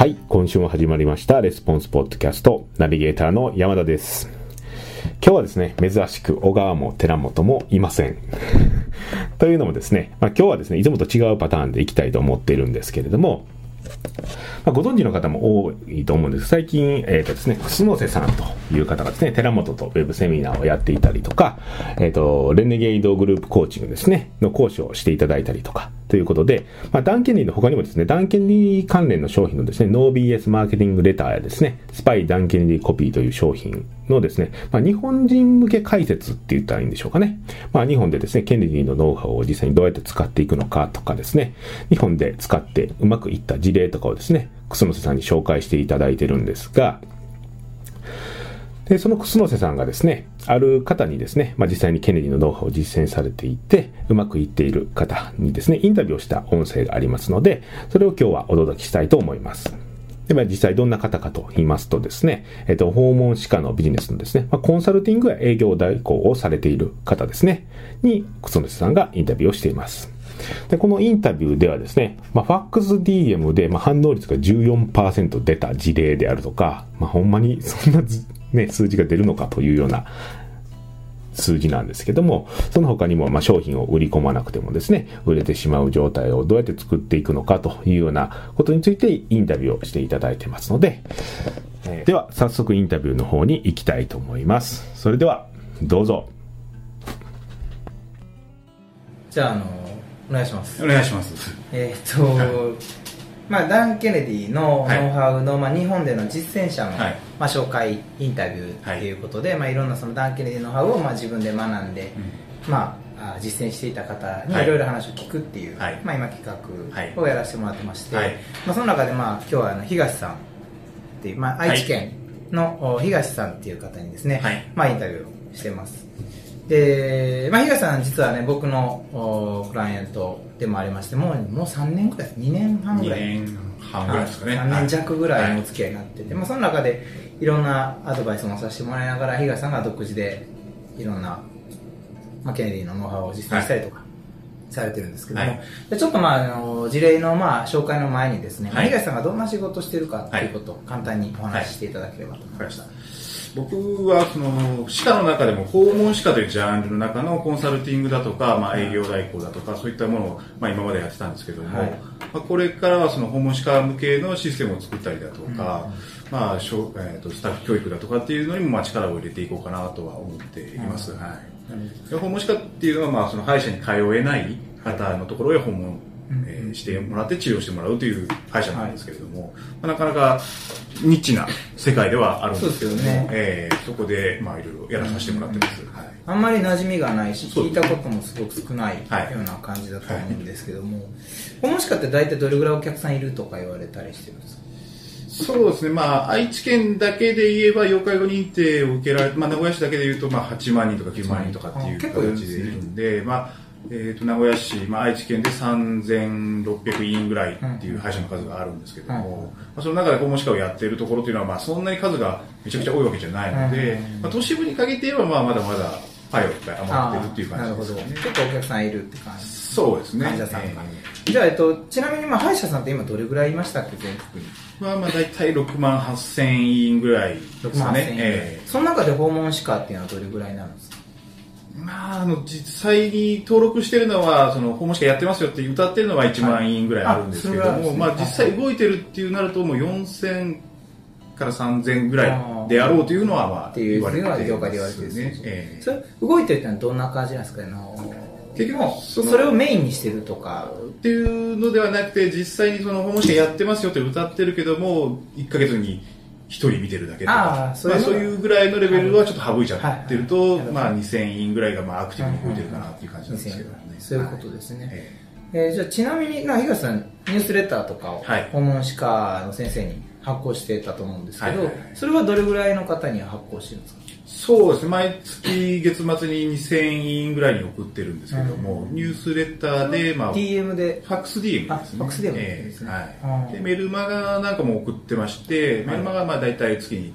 はい、今週も始まりました、レスポンスポッドキャスト、ナビゲーターの山田です。今日はですね、珍しく小川も寺本もいません。というのもですね、まあ、今日はですね、いつもと違うパターンでいきたいと思っているんですけれども、まあ、ご存知の方も多いと思うんです。最近、えっ、とですね、楠瀬さんという方がですね、寺本とウェブセミナーをやっていたりとか、えっ、と、レネゲイドグループコーチングですね、の講師をしていただいたりとか、ということで、まあ、ダンケンリーの他にもですね、ダンケンリー関連の商品のですね、NoBS マーケティングレターやですね、スパイダンケンリーコピーという商品のですね、まあ、日本人向け解説って言ったらいいんでしょうかね。まあ、日本でですね、ケネディのノウハウを実際にどうやって使っていくのかとかですね、日本で使ってうまくいった事例とかをですね、楠瀬さんに紹介していただいてるんですが、で、その楠瀬さんがですね、ある方にですね、まあ、実際にケネディのノウハウを実践されていて、うまくいっている方にですね、インタビューをした音声がありますので、それを今日はお届けしたいと思います。で、まあ、実際どんな方かと言いますとですね、えっと、訪問歯科のビジネスのですね、まあ、コンサルティングや営業代行をされている方ですね、に、楠瀬さんがインタビューをしています。で、このインタビューではですね、まあ、ファックス DM で、まあ、反応率が14%出た事例であるとか、まあ、ほんまにそんな、ね、数字が出るのかというような数字なんですけども、その他にも、まあ、商品を売り込まなくてもですね、売れてしまう状態をどうやって作っていくのかというようなことについてインタビューをしていただいてますので、えーでは、早速インタビューの方に行きたいと思います。それでは、どうぞ。じゃあ、あの、お願いします。お願いします。えーっと、まあ、ダン・ケネディのノウハウの、まあ、日本での実践者の、はい。まあ、紹介インタビューっていうことで、いまあ、いろんなそのダン・ケネディのノウハウを、まあ、自分で学んで、まあ、あ実践していた方にはい。いろいろ話を聞くっていう、はい。まあ、今企画をやらせてもらってまして、はい。まあ、その中で、まあ、今日はあの東さんっていう、まあ、愛知県の、お東さんっていう方にですね、はい。まあ、インタビューをしてます。で、まあ、東さん実はね僕のおクライアントでもありましてもうもう3年ぐらい2年半ぐ2らい。年半ぐらいですかね。3年弱ぐらいのおつ付き合いになってて、まあ、その中でいろんなアドバイスもさせてもらいながら東さんが独自でいろんな、まあ、ケネディのノウハウを実践したりとか、されてるんですけども、はい。でちょっとまああの事例のまあ紹介の前にですね、はい。東さんがどんな仕事をしているかっていうことを簡単にお話ししていただければと思いました、僕はその歯科の中でも訪問歯科というジャンルの中のコンサルティングだとか、まあ、営業代行だとかそういったものを、まあ、今までやってたんですけども、はい。まあ、これからはその訪問歯科向けのシステムを作ったりだとか、まあしょえー、とスタッフ教育だとかっていうのにもまあ力を入れていこうかなとは思っています、はい、で訪問歯科っていうのはまあその歯医者に通えない方のところへ訪問、えーしてもらって治療してもらうという歯医者なんですけれども、まあ、なかなかニッチな世界ではあるんですけどもね。えーそこでまあいろいろやらさせてもらってます、はい。あんまり馴染みがないし聞いたこともすごく少ないよはいうな感じだと思うんですけども、訪問歯科って大体どれぐらいお客さんいるとか言われたりしてるんですか？そうですね、まあ、愛知県だけで言えば、要介護認定を受けられて、まあ、名古屋市だけで言うと、まあ、8万人とか9万人とかっていう形でいるんで、まあ、えー、と名古屋市、まあ、愛知県で3600人ぐらいっていう歯医者の数があるんですけども、うん。まあ、その中で訪問歯科をやっているところというのは、まあ、そんなに数がめちゃくちゃ多いわけじゃないので、うん。まあ、都市部に限って言えば、まあ、まだまだパイをいっぱい余ってるっていう感じですね。結構お客さんいるって感じそうですね。患者さんが、えじゃあ、えっと、ちなみにまあ歯医者さんって今どれぐらいいましたっけ全国に？ーまあ、まあ、大体6万8000人ぐらいです6万かね。8000円、え。ーその中で訪問歯科っていうのはどれぐらいになるんですか？まあ、あの実際に登録してるのはその訪問歯科やってますよって歌ってるのは1万円ぐらいあるんですけども、はいあそれぐらいまあ、実際動いてるっていうなるともう4000から3000ぐらいであろうというのはまあっていうのは業界で言われてるんですね。ねええ。それ動いてるってのはどんな感じなんですか？あの結局そそのれをメインにしてるとか。っていうのではなくて実際にその訪問歯科やってますよって歌ってるけども1ヶ月に1人見てるだけとかそういうのまあ、そういうぐらいのレベルはちょっと省いちゃってると、まあ、2000人ぐらいがまあアクティブに動いてるかなっていう感じなんですけどね、そういうことですね、ええーじゃあちなみにな東さんニュースレターとかをはい。訪問歯科の先生に発行してたと思うんですけど、それはどれぐらいの方に発行してるんですか？そうですね。毎月月末に2000円ぐらいに送ってるんですけども、ニュースレターで、まあ、フ DM で。ァックス DM ですね。あファックス DM えですねえはい、うん。でメルマガなんかも送ってまして、メルマガはまあ大体月に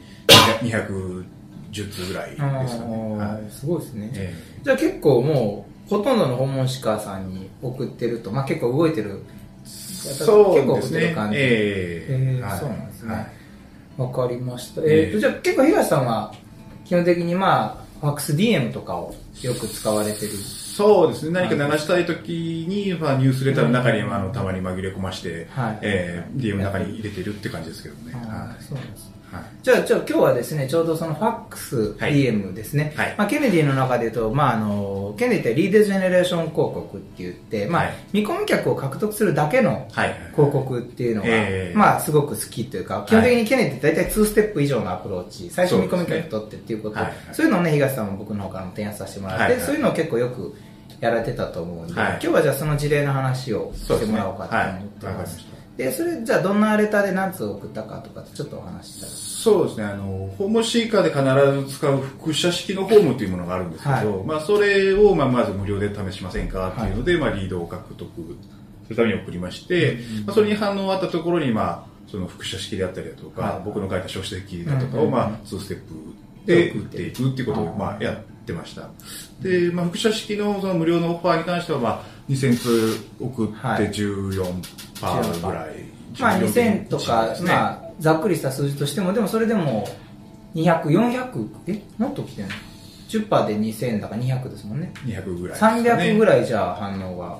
210通ぐらいですかね、あはい。ーすごいですね、えじゃあ結構もうほとんどの訪問歯科さんに送ってると、まあ、結構動いてる。そうですね。結構売ってる感じ。ええ。はいえーそうなんですね。はい。わかりました。えええ。っ、と、じゃあ結構東さんは、基本的にまあ、ファックス DM とかをよく使われてる。そうですね、何か流したいときに、まあ、ニュースレターの中に、あのたまに紛れ込まして、はい。えー DM の中に入れてるって感じですけどね。そうす。はい。じゃあ、じゃあ今日はですね、ちょうどそのファックスはい。DM ですね。はい。まあ、ケネディの中で言うと、まあ、あの、ケネディってリードジェネレーション広告って言って、まあ、はい見込み客を獲得するだけのはい。広告っていうのが、ええまあ、すごく好きというか、基本的にケネディって大体2ステップ以上のアプローチ、最初見込み客取ってっていうこと、そうねはい。いうのをね、東さんも僕の方からも提案させてもらって、そういうのを結構よくやられてたと思うんで、はい。今日はじゃあその事例の話をしてもらおうかと思ってます。し。で、それ、じゃあどんなレターで何通送ったかとか、ちょっとお話ししたら。そうですね、あの、ホームシーカーで必ず使う複写式のホームというものがあるんですけど、はい。まあ、それを、まあ、まず無料で試しませんかっていうので、まあ、リードを獲得するために送りまして、まあ、それに反応あったところに、まあ、その複写式であったりだとか、はい。僕僕の書いた書籍だとかを、まあ、2ステップで打っていくっていうことを、まあ、やってました。で、まあ、複写式のその無料のオファーに関しては、まあ、2000通送ってはい14パーぐらい。まあ14 2000とか、ねまあ、ざっくりした数字としても、でもそれでも、200、400、えもっと来てんの ?10% で2000だから200ですもんね。200ぐらいね。300ぐらいじゃあ反応が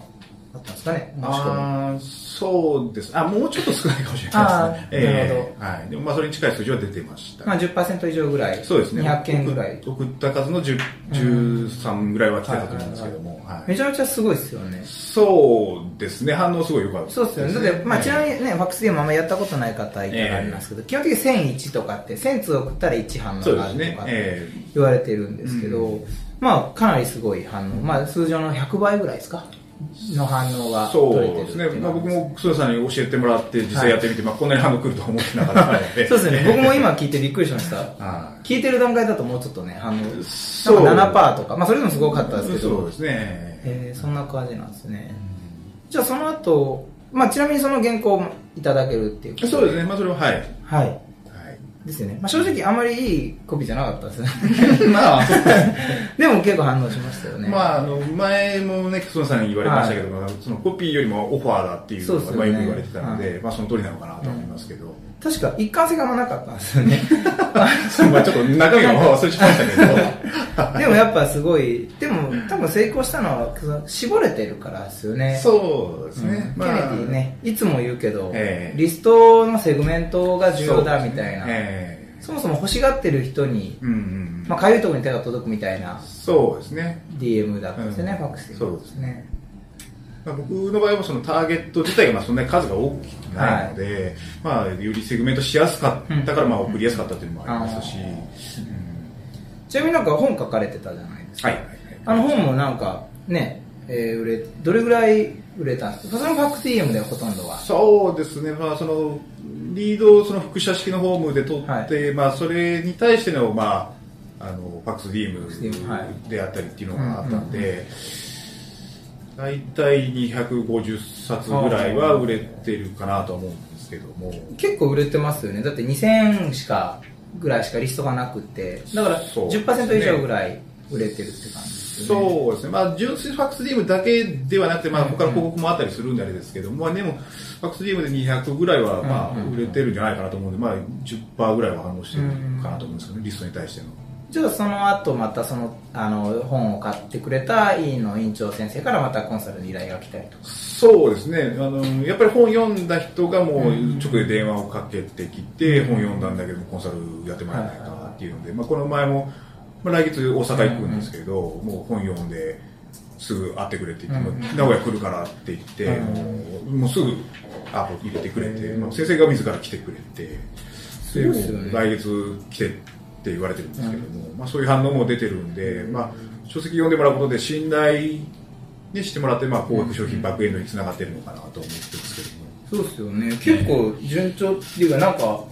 あったんですかね。ああ、そうです。あ、もうちょっと少ないかもしれないですね。なるええはい。でもまあそれに近い数字は出てました。まあ10%以上ぐらい。そうですね。200件ぐらい。送送った数の10 13ぐらいは来てたと思うんですけども。はいめちゃめちゃすごいですよね。そうですね。反応すごい良かったそうですよね。だって、まあ、ちなみに。にね、ファックスゲームあんまやったことない方いたらありますけど、基本的に1001とかって、1000通送ったら1反応があるとか。え言われてるんですけど、うまあかなりすごい反応、まあ通常の100倍ぐらいですかの反応がえそうですね。まあ僕もも、楠田さんに教えてもらって、実際やってみて、まあこんなに反応来るとは思ってなかったので。そうですね 僕も今聞いてびっくりしましたは聞いてる段階だともうちょっとね反応なんかそう7%とか、まあ、それでもすごかったですけどそうですね。えーそんな感じなんですねじゃあその後、まあちなみにその原稿もいただけるっていうことそうですね。まあそれは、はい。はいはい。ですよね、まあ、正直あまりいいコピーじゃなかったです。ね まあ、でも結構反応しましたよね。まあ、あの前もね、楠野さんに言われましたけど、そのコピーよりもオファーだっていうのが、よく言われてたので、はまあ、その通りなのかなと思いますけど、確か一貫性がなかったんですよね まあちょっと中身は忘れちゃいましたけ でもやっぱすごい、でも多分成功したのは絞れてるからですよね。ど、そうですね。ケネディね、いつも言うけど、ええリストのセグメントが重要だみたいな、ええそもそも欲しがってる人に、うんうん。まあ、かゆいところに手が届くみたいなそうですね。DM だったんですよね、うんファックスで。そうですね。まあ、僕の場合はそのターゲット自体がまあそんなに数が大きくないので、まあ、よりセグメントしやすかったから、まあ、送りやすかったっていうのもありますし、ちなみになんか本書かれてたじゃないですか。はい。あの本もなんかね、えー売れ、どれぐらい売れたんですか？そのファックス DM でほとんどは。そうですね、まあ、そのリードをその複写式のホームで取って、まあ、それに対しての,、まあ、あのファックス DM であったりっていうのがあったんで、大体250冊ぐらいは売れてるかなとは思うんですけども。結構売れてますよね。だって2000しか、ぐらいしかリストがなくて、だからそうですね10%以上ぐらい売れてるって感じですよね。そうですね、まあ、純粋ファックス DM だけではなくて、まあ、うん他の広告もあったりするんであれですけど、まあ、でも、ファックス DM で200ぐらいは、まあ、売れてるんじゃないかなと思うんで、まあ、10%ぐらいは反応してるかなと思うんですよね、リストに対しての。じゃあその後またそのあの本を買ってくれた委員の院長先生からまたコンサルに依頼が来たりとか。そうですね、あのやっぱり本読んだ人がもううん直で電話をかけてきて、本読んだんだけども、コンサルやってもらえないかっていうので、まあ、この前も、まあ、来月大阪行くんですけど、もう本読んですぐ会ってくれって言って、名古屋来るからって言って、うん。もうすぐアポ入れてくれて、まあ、先生が自ら来てくれて、で来月来てって言われてるんですけども、まあ、そういう反応も出てるんで、まあ、書籍読んでもらうことで信頼にしてもらって、まあ、高額商品バックエンドにつながってるのかなと思ってるんですけども。そうですよね。結構順調っていうかなんか、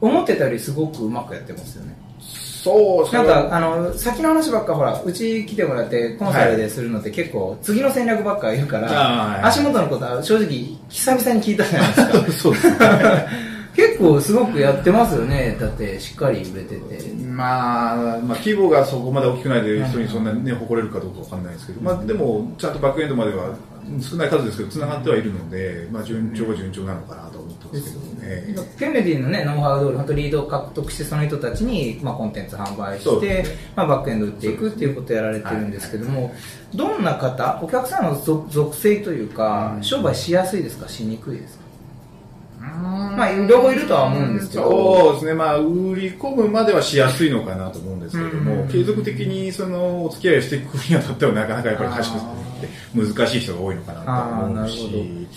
思ってたよりすごくうまくやってますよね。そうなんか、あの、先の話ばっかほら、うち来てもらってコンサルでするのって結構、次の戦略ばっか言うから、はい足元のことは正直、久々に聞いたじゃないですか。そうですね。結構すごくやってますよね。だって、しっかり売れてて。まあ、まあ、規模がそこまで大きくないで人にそんなにね、誇れるかどうかわかんないですけど、まあ、でも、ちゃんとバックエンドまでは少ない数ですけど、つながってはいるので、まあ、順調は順調なのかなと思ってますけどね。ケネディのね、ノウハウ通り、本当リードを獲得して、その人たちに、まあ、コンテンツ販売して、ね、まあ、バックエンド売っていくっていうことをやられてるんですけども、はい、どんな方、お客さんの属性というか、商売しやすいですか、しにくいですか？まあ、両方いるとは思うんですけど。そうですね。まあ、売り込むまではしやすいのかなと思うんですけども、継続的にその、お付き合いしていくにあたってはなかなかやっぱり賢く難しい人が多いのかなと思うし。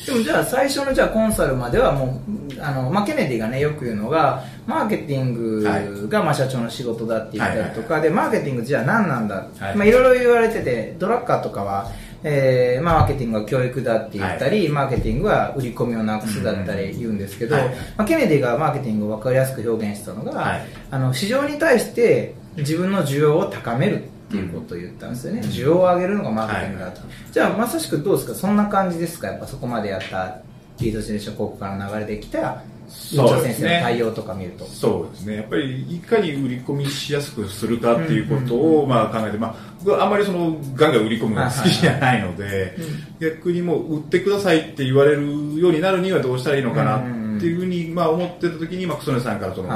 でもじゃあ最初のじゃあコンサルまではもう、あの、まあ、ケネディがね、よく言うのが、マーケティングがまあ社長の仕事だって言ったりとか、で、マーケティングじゃあ何なんだ、はい、まあ、いろいろ言われてて、ドラッカーとかは、えーまあ、マーケティングは教育だって言ったり、はい、マーケティングは売り込みをなくすだったり言うんですけど、はい、まあ、ケネディがマーケティングを分かりやすく表現したのが、はい、あの市場に対して自分の需要を高めるっていうことを言ったんですよね、うん、需要を上げるのがマーケティングだと、じゃあまさしくどうですか？そんな感じですか？やっぱそこまでやったリードジェネレーション広告から流れてきた院長先生の対応とか見ると。そうですね。やっぱりいかに売り込みしやすくするかっていうことをまあ考えて、まあ、僕はあんまりそのガンガン売り込むのが好きじゃないので、逆にもう売ってくださいって言われるようになるにはどうしたらいいのかなっていうふうにまあ思ってた時に、まあ、クソネさんからその、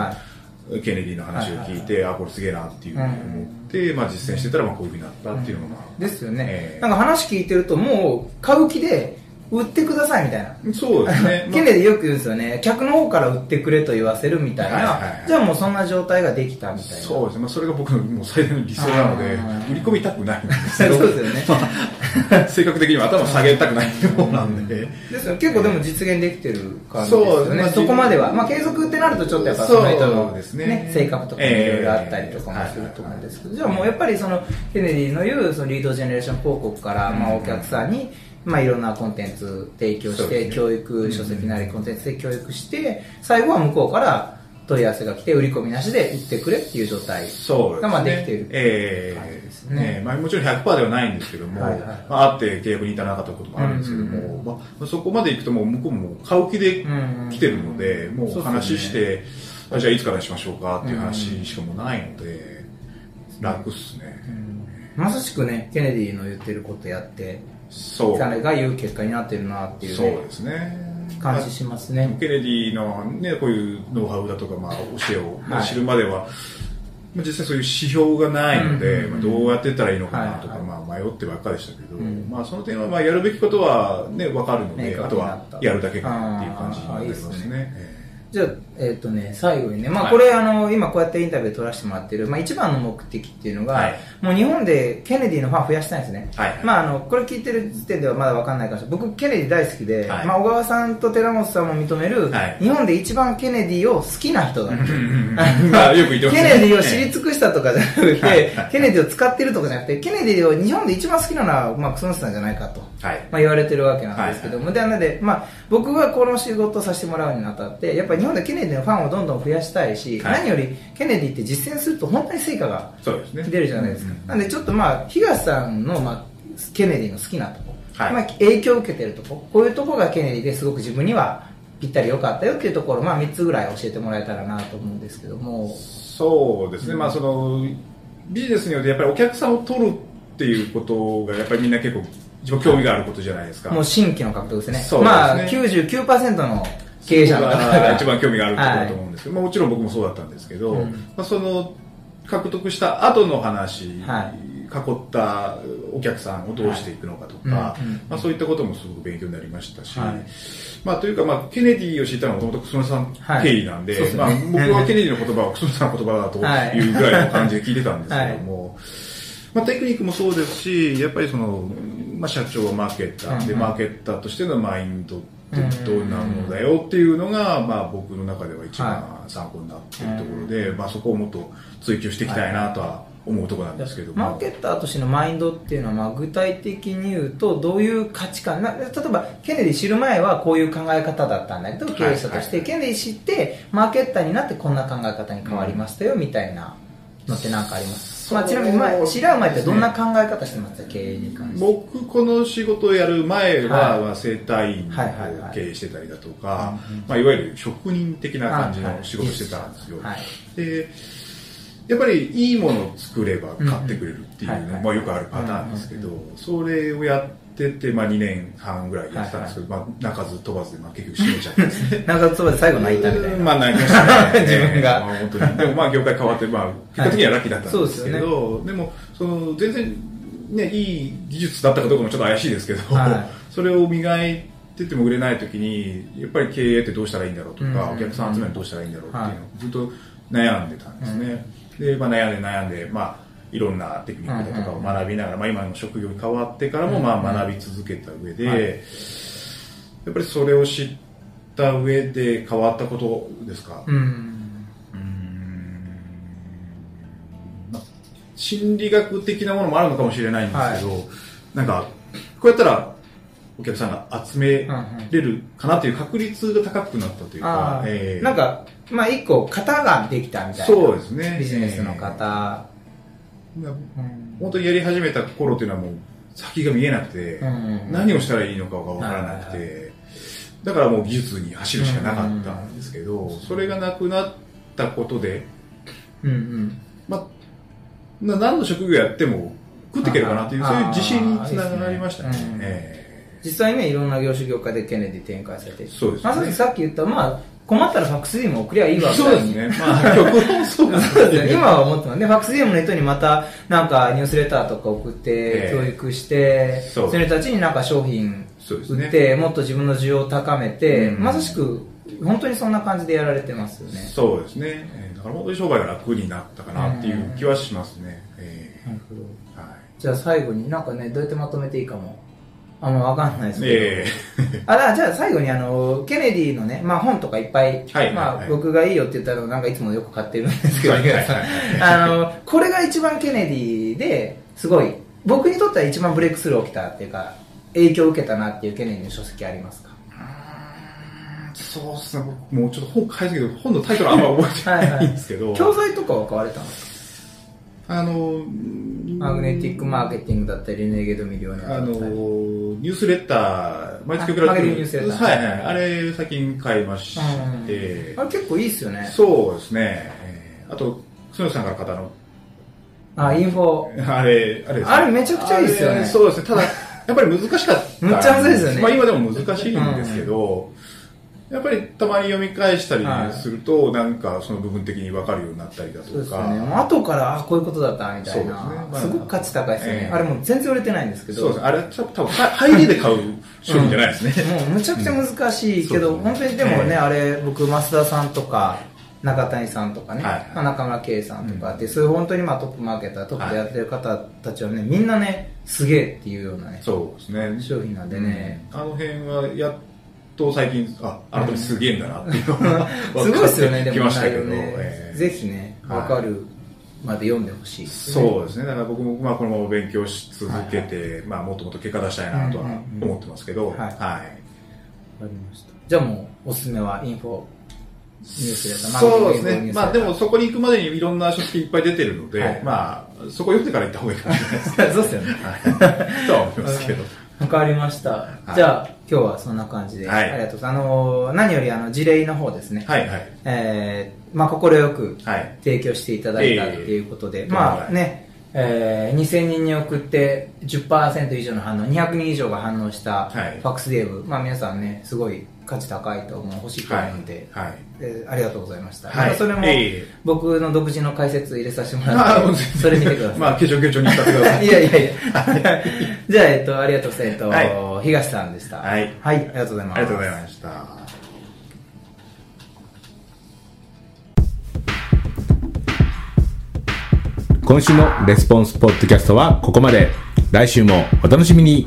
ケネディの話を聞いて、あこれすげえなっていうふうに思って、まあ、実践してたらまあこういうふうになったっていうのが、ですよね、えー、なんか話聞いてるともう買う気で売ってくださいみたいな。そうですね。ケネでよく言うんですよね。客の方から売ってくれと言わせるみたいな。はいはいはい、じゃあもうそんな状態ができたみたいな。そうですね。まあ、それが僕のもう最大の理想なので、売り込みたくないんですけど。そうですよね。まあ、性格的には頭下げたくない方なんで。ですよ。結構でも実現できてる感じですよね。そ,、そこまでは。まあ継続ってなるとちょっとやっぱその人の、ねね、性格とかいろいろあったりとかもすると思うんですけど、じゃあもうやっぱりそのケネディの言うそのリードジェネレーション広告から、まあお客さんに、まあ、いろんなコンテンツ提供して、ね、教育書籍なりコンテンツで教育して、最後は向こうから問い合わせが来て売り込みなしで売ってくれっていう状態がまあできているええ。ですね、ねまあ、もちろん100%ではないんですけども、はいはい、まあ、あって契約に至らなかったこともあるんですけども、うんうん、まあ、そこまでいくともう向こうも買う気で来てるので、うんうん、もう話して、ね、じゃあいつからにしましょうかっていう話しかもないので、うん、楽っすね、うん、まさしくねケネディの言ってることやってそう。彼が言う結果になってるなっていう、ね、そうですね。感じしますね。ケネディの、ね、こういうノウハウだとか、まあ、教えを、知るまでは、実際そういう指標がないので、うん、まあ、どうやってったらいいのかなとか、まあ、迷ってばっかりでしたけど、うん、まあ、その点はまあやるべきことは、ね、分かるのであとはやるだけかなっていう感じになりますね。じゃあ、えっ、ー、とね、最後にね、まあこれ、はい、あの、今こうやってインタビュー取らせてもらってる、まあ一番の目的っていうのが、はい、もう日本でケネディのファン増やしたいんですね。はい、まああの、これ聞いてる時点ではまだわかんないかもしれない。僕、ケネディ大好きで、まあ小川さんと寺本さんも認める、日本で一番ケネディを好きな人だ。まあよく言ってます、ね、ケネディを知り尽くしたとかじゃなくて、ケネディを使ってるとかじゃなくて、ケネディを日本で一番好きなのは、まあクソノスさんじゃないかと、まあ言われてるわけなんですけども、で、なので、まあ僕がこの仕事をさせてもらうにあたって、やっぱり日本でケネディのファンをどんどん増やしたいし、はい、何よりケネディって実践すると本当に成果が出るじゃないですか。すね、なんでちょっとまあ、東さんの、まあ、ケネディの好きなとこ、はい、まあ、影響を受けてるとこ、こういうとこがケネディですごく自分にはぴったり良かったよっていうところ、まあ、3つぐらい教えてもらえたらなと思うんですけども。そうですね、うん、まあそのビジネスによってやっぱりお客さんを取るっていうことがやっぱりみんな結構一番興味があることじゃないですか。もう新規の獲得ですね。すねまあ99%の経営者の方が。一番興味があるところだと思うんですけど、はい、まあ、もちろん僕もそうだったんですけど、うん、まあ、その獲得した後の話、はい、囲ったお客さんをどうしていくのかとか、はい。まあ、そういったこともすごく勉強になりましたし、はい、まあ、というか、まあ、ケネディを知ったのはもともと楠野さん経緯なんではい。でね、まあ、僕はケネディの言葉は楠野さんの言葉だというぐらいの感じで聞いてたんですけども、まあ、テクニックもそうですしやっぱりその、まあ、社長はマーケッターで、マーケッターとしてのマインドってどうなるのだよっていうのが、まあ、僕の中では一番参考になっているところで、まあ、そこをもっと追求していきたいなとは思うところなんですけどマーケッターとしてのマインドっていうのは、まあ、具体的に言うとどういう価値観な例えばケネディ知る前はこういう考え方だったんだけど経営者として、ケネディ知ってマーケッターになってこんな考え方に変わりましたよ、みたいなのって何かあります？まあ、ちなみに前知らう前ってどんな考え方してました、経営に関して。僕この仕事をやる前は、はい、整体院を経営してたりだとか、いまあ、いわゆる職人的な感じの仕事してたんですよ、はい、でやっぱりいいものを作れば買ってくれるっていうのもよくあるパターンですけど、それをやっってて、まあ、2年半ぐらいやってたんですけど、まあ、泣かず飛ばずで、まあ、結局閉めちゃってですねなんかそうで最後泣いたみたいな。まあ、泣きましたね。自分がまあ、本当に。でも、まあ、業界変わって、まあ、結果的にはラッキーだったんですけはいど、でも、その、全然、ね、いい技術だったかどうかもちょっと怪しいですけど、はいそれを磨いてても売れない時に、やっぱり経営ってどうしたらいいんだろうとか、うんお客さん集めるのどうしたらいいんだろうっていうのをはいずっと悩んでたんですね。で、まあ、悩んで悩んで、まあ、いろんなテクニックだとかを学びながら、まあ、今の職業に変わってからも、まあ、学び続けた上で、はい。やっぱりそれを知った上で変わったことですか、うん。まあ心理学的なものもあるのかもしれないんですけど、なんかこうやったらお客さんが集めれるかなという確率が高くなったというかあ、えーあ、なんか、まあ一個型ができたみたいな。そうですね。ビジネスの型。えーうん本当にやり始めた頃っていうのはもう先が見えなくて、うん。何をしたらいいのかが分からなくて、はいだからもう技術に走るしかなかったんですけど、それがなくなったことで、うんうん。まあ、な何の職業やっても食っていけるかなっていう、そういう自信につながりましたね。実際ね、いろんな業種業界でケネディ展開されてるそうですねまさにさっき言った、まあ、困ったらファックス DM 送りゃいいわけーそうですね。まあ、極論そうですねね 今は思ってますね。ファックス DM の人にまた、なんかニュースレターとか送ってえ、え教育して、そうその人たちになんか商品売って、もっと自分の需要を高めて、うんまさしく、本当にそんな感じでやられてますよね。そうですね。えーだから本当に商売が楽になったかなっていう気はしますね。えなるほどーはいじゃあ最後になんかね、どうやってまとめていいかも。あんまわかんないですけど。えあだからじゃあ最後にあのケネディのね、まあ、本とかいっぱい、はいまあはい。僕がいいよって言ったらなんかいつもよく買ってるんですけど、はいはいはい。あのこれが一番ケネディですごい僕にとっては一番ブレイクスルー起きたっていうか影響を受けたなっていうケネディの書籍ありますか？そうですね。僕もうちょっと本書いたけど、本のタイトルはあんま覚えてないんですけど、教材とかは買われたんですか？あの、マグネティックマーケティングだったり、レネゲードミリオネアあの。ニュースレター、毎月送られてあマグネティックニュースレターはいはい。あれ、最近買いまして、あれ結構いいっすよね。そうですね。えーあと、角さんから買ったの、あ、インフォ。あれ、あれですねあれめちゃくちゃいいですよねそうですね。ただ、やっぱり難しかった。むっちゃむずいですよねまあ今でも難しいんですけど、やっぱりたまに読み返したりはいすると、なんかその部分的に分かるようになったりだとか。そうですよね。後から、あ、こういうことだったみたいな。すねまあすごく価値高いですよね。ええあれもう全然売れてないんですけど。そうですね。あれ、多分、多分は入りで買う商品じゃないですね。もうむちゃくちゃ難しいけど、うん本当にでもね、ええあれ、僕、増田さんとか、中谷さんとかね、はいまあ中村圭さんとかって、そういう本当にまあトップマーケター、トップでやってる方たちはね、みんなね、すげえっていうようなね、そうですね。商品なんでね。あの辺はやっと最近、あ、改めてすげえんだなっていうのがすごいですよね、でもきましたけど、内容ねえ。えぜひね、はいわかるまで読んでほしいね。そうですね。だから僕も、まあ、このまま勉強し続けて、まあ、もっともっと結果出したいなとは思ってますけど、うんうんうんはいはい。わかりました。じゃあもう、おすすめはインフォニュースレター、そうですね。まあ、でもそこに行くまでにいろんな書籍いっぱい出てるので、はいまあ、そこ読んでから行った方がいいかもしれないです。そうですよね。とは思いますけど。わかりました。いじゃあ、今日はそんな感じで、はいありがとうございます。あのー、何よりあの、事例の方ですね。はいはい。えー、まあ、心よくはい。提供していただいたっていうことで、ええまあね、えー、2000人に送って10%以上の反応、200人以上が反応したフはいァックスデーブ、まあ皆さんね、すごい価値高いと思う、欲しいと思うので、はい。えーありがとうございました。はいそれもええ僕の独自の解説入れさせてもらあって、それ見てください。まあ、ケチョケチョに使ってください。いやいやいや。じゃあ、えっと、ありがとうございます。えっと、は東さんでした。はいはい、ありがとうございます。ありがとうございました。今週のレスポンスポッドキャストはここまで。来週もお楽しみに。